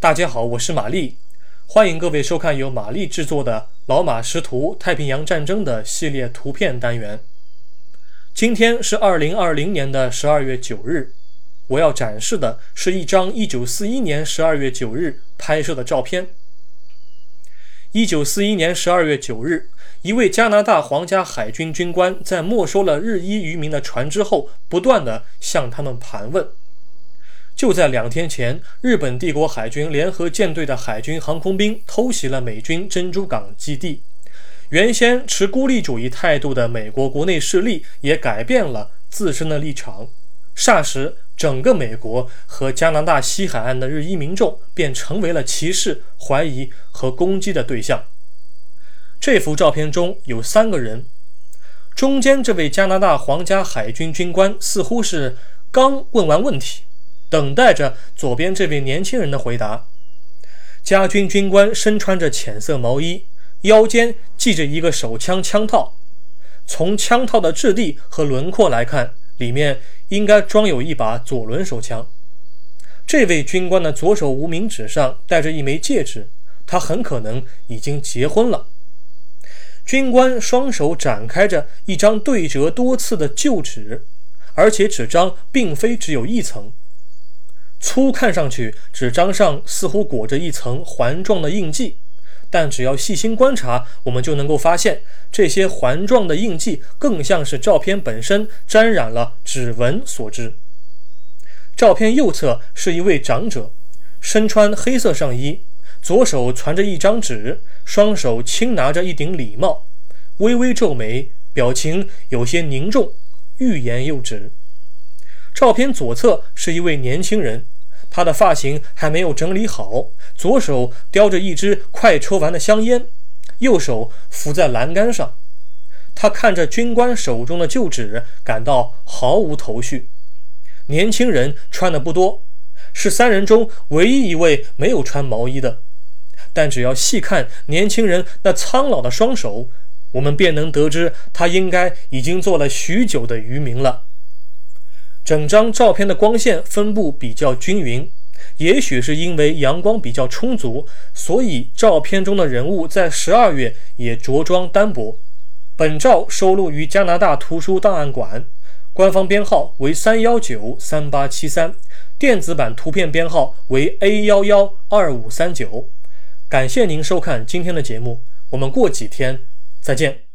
大家好，我是玛丽，欢迎各位收看由玛丽制作的《老马识图：太平洋战争》的系列图片单元。今天是二零二零年的十二月九日，我要展示的是一张一九四一年十二月九日拍摄的照片。一九四一年十二月九日，一位加拿大皇家海军军官在没收了日裔渔民的船只后，不断地向他们盘问。就在两天前，日本帝国海军联合舰队的海军航空兵偷袭了美军珍珠港基地。原先持孤立主义态度的美国国内势力也改变了自身的立场。霎时，整个美国和加拿大西海岸的日裔民众便成为了歧视、怀疑和攻击的对象。这幅照片中有三个人，中间这位加拿大皇家海军军官似乎是刚问完问题。等待着左边这位年轻人的回答。家军军官身穿着浅色毛衣，腰间系着一个手枪枪套。从枪套的质地和轮廓来看，里面应该装有一把左轮手枪。这位军官的左手无名指上戴着一枚戒指，他很可能已经结婚了。军官双手展开着一张对折多次的旧纸，而且纸张并非只有一层。粗看上去，纸张上似乎裹着一层环状的印记，但只要细心观察，我们就能够发现，这些环状的印记更像是照片本身沾染了指纹所致。照片右侧是一位长者，身穿黑色上衣，左手传着一张纸，双手轻拿着一顶礼帽，微微皱眉，表情有些凝重，欲言又止。照片左侧是一位年轻人，他的发型还没有整理好，左手叼着一支快抽完的香烟，右手扶在栏杆上。他看着军官手中的旧纸，感到毫无头绪。年轻人穿的不多，是三人中唯一一位没有穿毛衣的。但只要细看年轻人那苍老的双手，我们便能得知他应该已经做了许久的渔民了。整张照片的光线分布比较均匀，也许是因为阳光比较充足，所以照片中的人物在十二月也着装单薄。本照收录于加拿大图书档案馆，官方编号为三幺九三八七三，电子版图片编号为 A 幺幺二五三九。感谢您收看今天的节目，我们过几天再见。